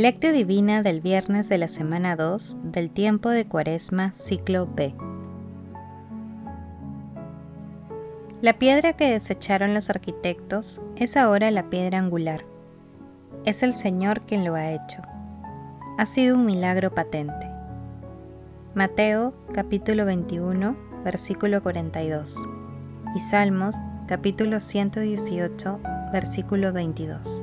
Lectio Divina del viernes de la semana 2 del tiempo de Cuaresma, ciclo B. La piedra que desecharon los arquitectos es ahora la piedra angular. Es el Señor quien lo ha hecho. Ha sido un milagro patente. Mateo capítulo 21, versículo 42. Y Salmos capítulo 118, versículo 22.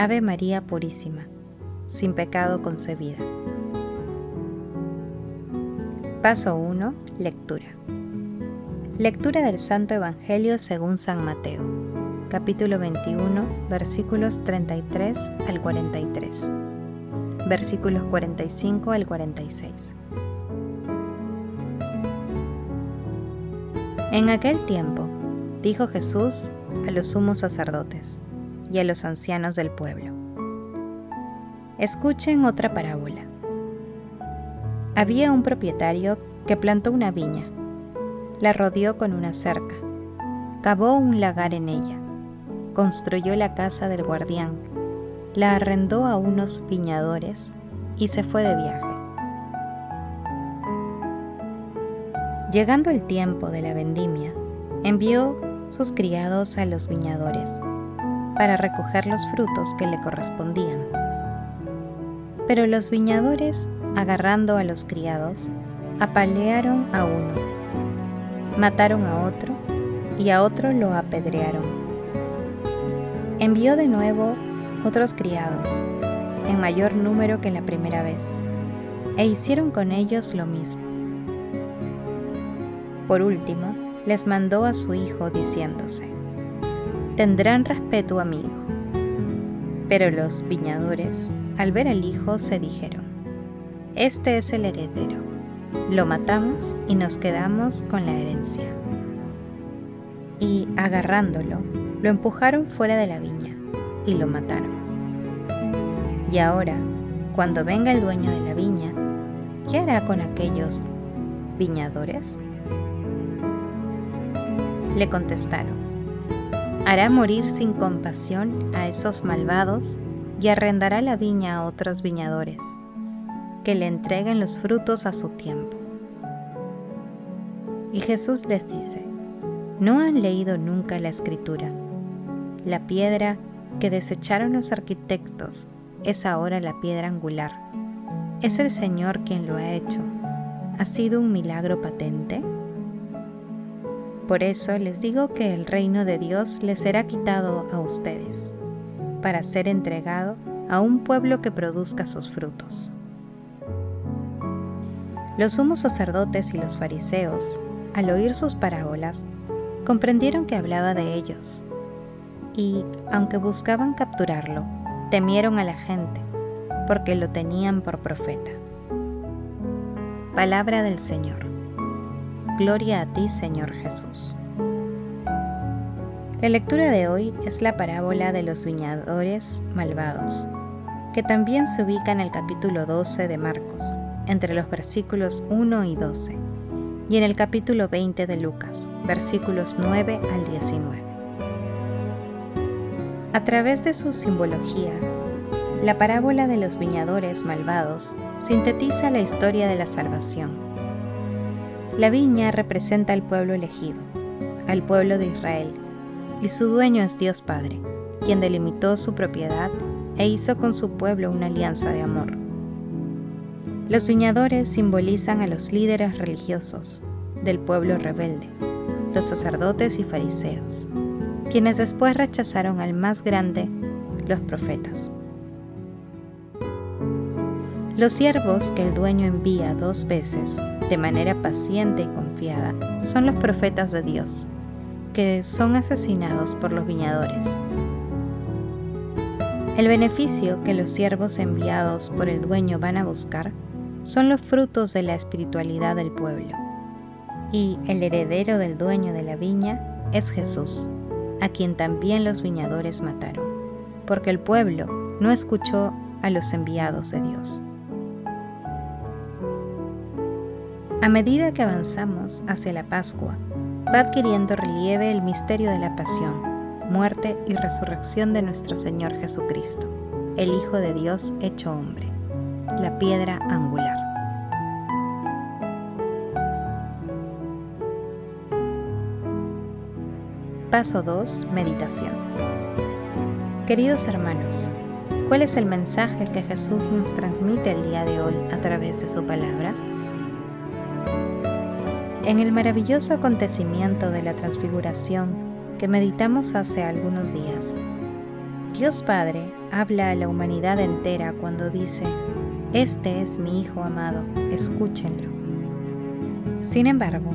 Ave María Purísima, sin pecado concebida. Paso 1. Lectura. Lectura del Santo Evangelio según San Mateo, capítulo 21, versículos 33 al 43, versículos 45 al 46. En aquel tiempo, dijo Jesús a los sumos sacerdotes, y a los ancianos del pueblo. Escuchen otra parábola. Había un propietario que plantó una viña, la rodeó con una cerca, cavó un lagar en ella, construyó la casa del guardián, la arrendó a unos viñadores y se fue de viaje. Llegando el tiempo de la vendimia, envió sus criados a los viñadores para recoger los frutos que le correspondían. Pero los viñadores, agarrando a los criados, apalearon a uno, mataron a otro y a otro lo apedrearon. Envió de nuevo otros criados, en mayor número que la primera vez, e hicieron con ellos lo mismo. Por último, les mandó a su hijo diciéndose, tendrán respeto a mi hijo. Pero los viñadores, al ver al hijo, se dijeron, Este es el heredero, lo matamos y nos quedamos con la herencia. Y agarrándolo, lo empujaron fuera de la viña y lo mataron. Y ahora, cuando venga el dueño de la viña, ¿qué hará con aquellos viñadores? Le contestaron, hará morir sin compasión a esos malvados y arrendará la viña a otros viñadores, que le entreguen los frutos a su tiempo. Y Jesús les dice, ¿no han leído nunca la escritura? La piedra que desecharon los arquitectos es ahora la piedra angular. Es el Señor quien lo ha hecho. ¿Ha sido un milagro patente? Por eso les digo que el reino de Dios les será quitado a ustedes, para ser entregado a un pueblo que produzca sus frutos. Los sumos sacerdotes y los fariseos, al oír sus parábolas, comprendieron que hablaba de ellos, y, aunque buscaban capturarlo, temieron a la gente, porque lo tenían por profeta. Palabra del Señor. Gloria a ti, Señor Jesús. La lectura de hoy es la parábola de los viñadores malvados, que también se ubica en el capítulo 12 de Marcos, entre los versículos 1 y 12, y en el capítulo 20 de Lucas, versículos 9 al 19. A través de su simbología, la parábola de los viñadores malvados sintetiza la historia de la salvación la viña representa al pueblo elegido, al pueblo de Israel, y su dueño es Dios Padre, quien delimitó su propiedad e hizo con su pueblo una alianza de amor. Los viñadores simbolizan a los líderes religiosos del pueblo rebelde, los sacerdotes y fariseos, quienes después rechazaron al más grande, los profetas. Los siervos que el dueño envía dos veces de manera paciente y con confiada son los profetas de Dios, que son asesinados por los viñadores. El beneficio que los siervos enviados por el dueño van a buscar son los frutos de la espiritualidad del pueblo. Y el heredero del dueño de la viña es Jesús, a quien también los viñadores mataron, porque el pueblo no escuchó a los enviados de Dios. A medida que avanzamos hacia la Pascua, va adquiriendo relieve el misterio de la pasión, muerte y resurrección de nuestro Señor Jesucristo, el Hijo de Dios hecho hombre, la piedra angular. Paso 2. Meditación. Queridos hermanos, ¿cuál es el mensaje que Jesús nos transmite el día de hoy a través de su palabra? En el maravilloso acontecimiento de la transfiguración que meditamos hace algunos días, Dios Padre habla a la humanidad entera cuando dice, Este es mi Hijo amado, escúchenlo. Sin embargo,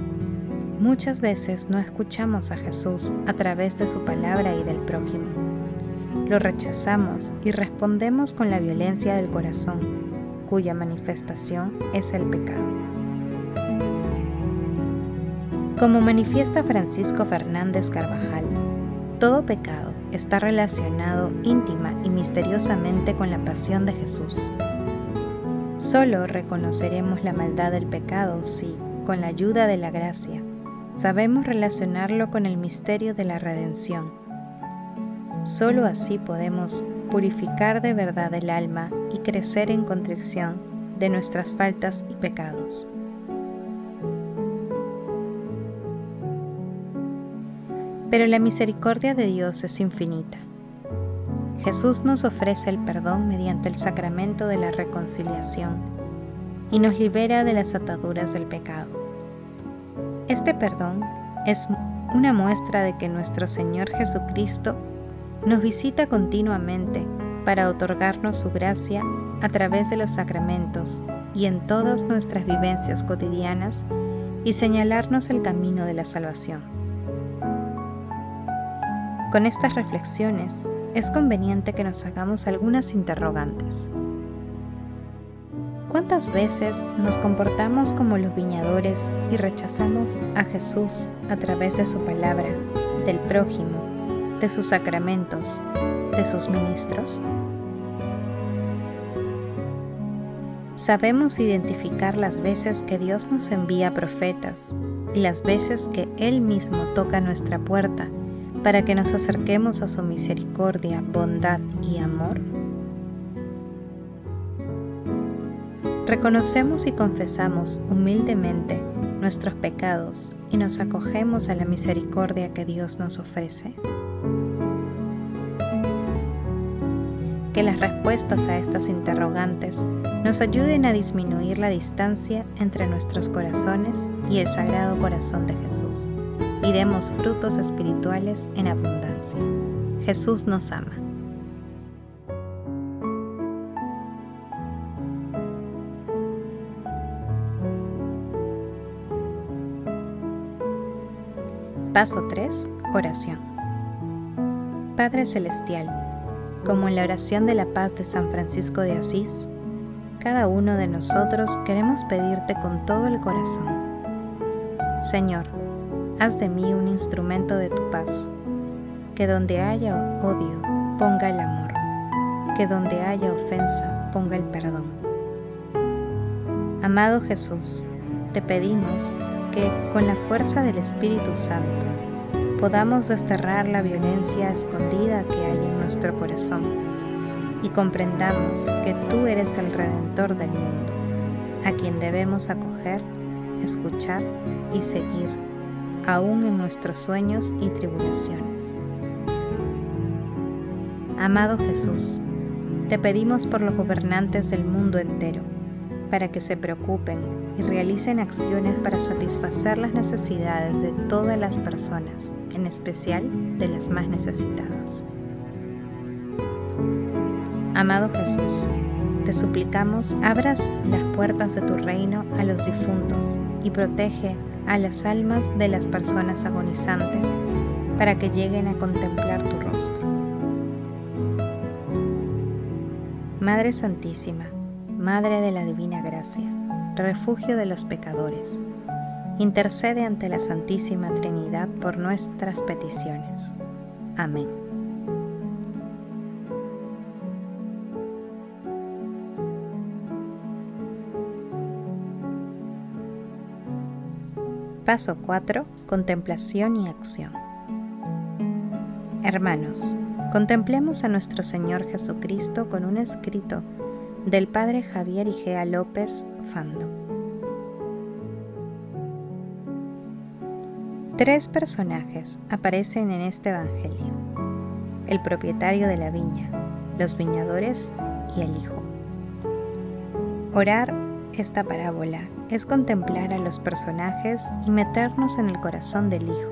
muchas veces no escuchamos a Jesús a través de su palabra y del prójimo. Lo rechazamos y respondemos con la violencia del corazón, cuya manifestación es el pecado. Como manifiesta Francisco Fernández Carvajal, todo pecado está relacionado íntima y misteriosamente con la pasión de Jesús. Solo reconoceremos la maldad del pecado si, con la ayuda de la gracia, sabemos relacionarlo con el misterio de la redención. Solo así podemos purificar de verdad el alma y crecer en contrición de nuestras faltas y pecados. Pero la misericordia de Dios es infinita. Jesús nos ofrece el perdón mediante el sacramento de la reconciliación y nos libera de las ataduras del pecado. Este perdón es una muestra de que nuestro Señor Jesucristo nos visita continuamente para otorgarnos su gracia a través de los sacramentos y en todas nuestras vivencias cotidianas y señalarnos el camino de la salvación. Con estas reflexiones es conveniente que nos hagamos algunas interrogantes. ¿Cuántas veces nos comportamos como los viñadores y rechazamos a Jesús a través de su palabra, del prójimo, de sus sacramentos, de sus ministros? Sabemos identificar las veces que Dios nos envía profetas y las veces que Él mismo toca nuestra puerta para que nos acerquemos a su misericordia, bondad y amor? Reconocemos y confesamos humildemente nuestros pecados y nos acogemos a la misericordia que Dios nos ofrece. Que las respuestas a estas interrogantes nos ayuden a disminuir la distancia entre nuestros corazones y el Sagrado Corazón de Jesús y demos frutos espirituales en abundancia. Jesús nos ama. Paso 3. Oración. Padre Celestial, como en la oración de la paz de San Francisco de Asís, cada uno de nosotros queremos pedirte con todo el corazón. Señor, haz de mí un instrumento de tu paz. Que donde haya odio, ponga el amor. Que donde haya ofensa, ponga el perdón. Amado Jesús, te pedimos que con la fuerza del Espíritu Santo podamos desterrar la violencia escondida que hay en nuestro corazón y comprendamos que tú eres el Redentor del mundo, a quien debemos acoger, escuchar y seguir aún en nuestros sueños y tribulaciones. Amado Jesús, te pedimos por los gobernantes del mundo entero, para que se preocupen y realicen acciones para satisfacer las necesidades de todas las personas, en especial de las más necesitadas. Amado Jesús, te suplicamos abras las puertas de tu reino a los difuntos y protege a las almas de las personas agonizantes para que lleguen a contemplar tu rostro. Madre Santísima, Madre de la Divina Gracia, refugio de los pecadores, intercede ante la Santísima Trinidad por nuestras peticiones. Amén. Paso 4. Contemplación y acción. Hermanos, contemplemos a nuestro Señor Jesucristo con un escrito del Padre Javier Igea López Fando. Tres personajes aparecen en este Evangelio. El propietario de la viña, los viñadores y el Hijo. Orar esta parábola es contemplar a los personajes y meternos en el corazón del Hijo,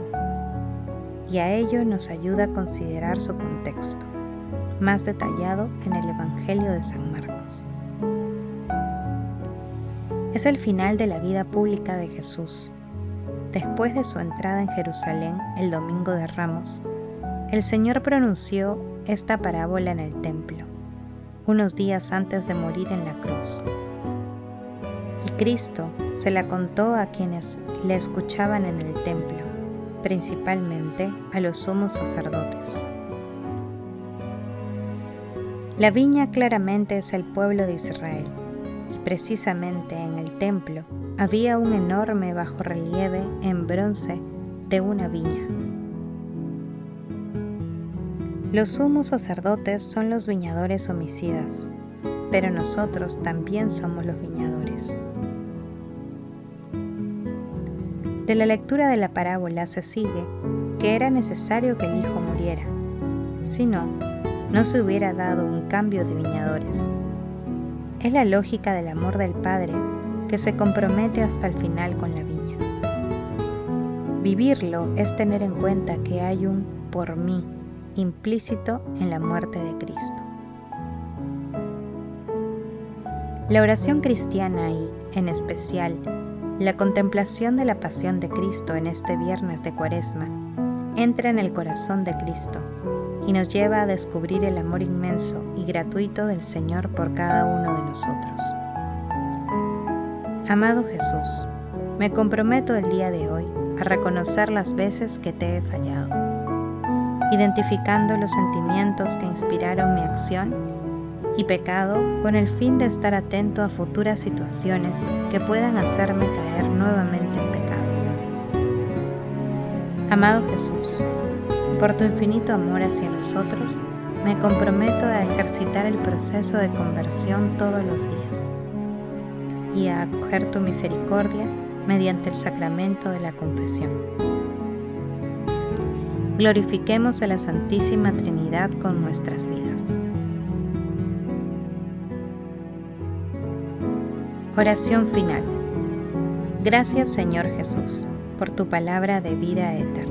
y a ello nos ayuda a considerar su contexto, más detallado en el Evangelio de San Marcos. Es el final de la vida pública de Jesús. Después de su entrada en Jerusalén el domingo de Ramos, el Señor pronunció esta parábola en el templo, unos días antes de morir en la cruz. Cristo se la contó a quienes le escuchaban en el templo, principalmente a los sumos sacerdotes. La viña claramente es el pueblo de Israel, y precisamente en el templo había un enorme bajorrelieve en bronce de una viña. Los sumos sacerdotes son los viñadores homicidas, pero nosotros también somos los viñadores. De la lectura de la parábola se sigue que era necesario que el hijo muriera. Si no, no se hubiera dado un cambio de viñadores. Es la lógica del amor del Padre que se compromete hasta el final con la viña. Vivirlo es tener en cuenta que hay un por mí implícito en la muerte de Cristo. La oración cristiana y, en especial, la contemplación de la pasión de Cristo en este viernes de Cuaresma entra en el corazón de Cristo y nos lleva a descubrir el amor inmenso y gratuito del Señor por cada uno de nosotros. Amado Jesús, me comprometo el día de hoy a reconocer las veces que te he fallado, identificando los sentimientos que inspiraron mi acción y pecado con el fin de estar atento a futuras situaciones que puedan hacerme caer nuevamente en pecado. Amado Jesús, por tu infinito amor hacia nosotros, me comprometo a ejercitar el proceso de conversión todos los días y a acoger tu misericordia mediante el sacramento de la confesión. Glorifiquemos a la Santísima Trinidad con nuestras vidas. Oración final. Gracias Señor Jesús por tu palabra de vida eterna.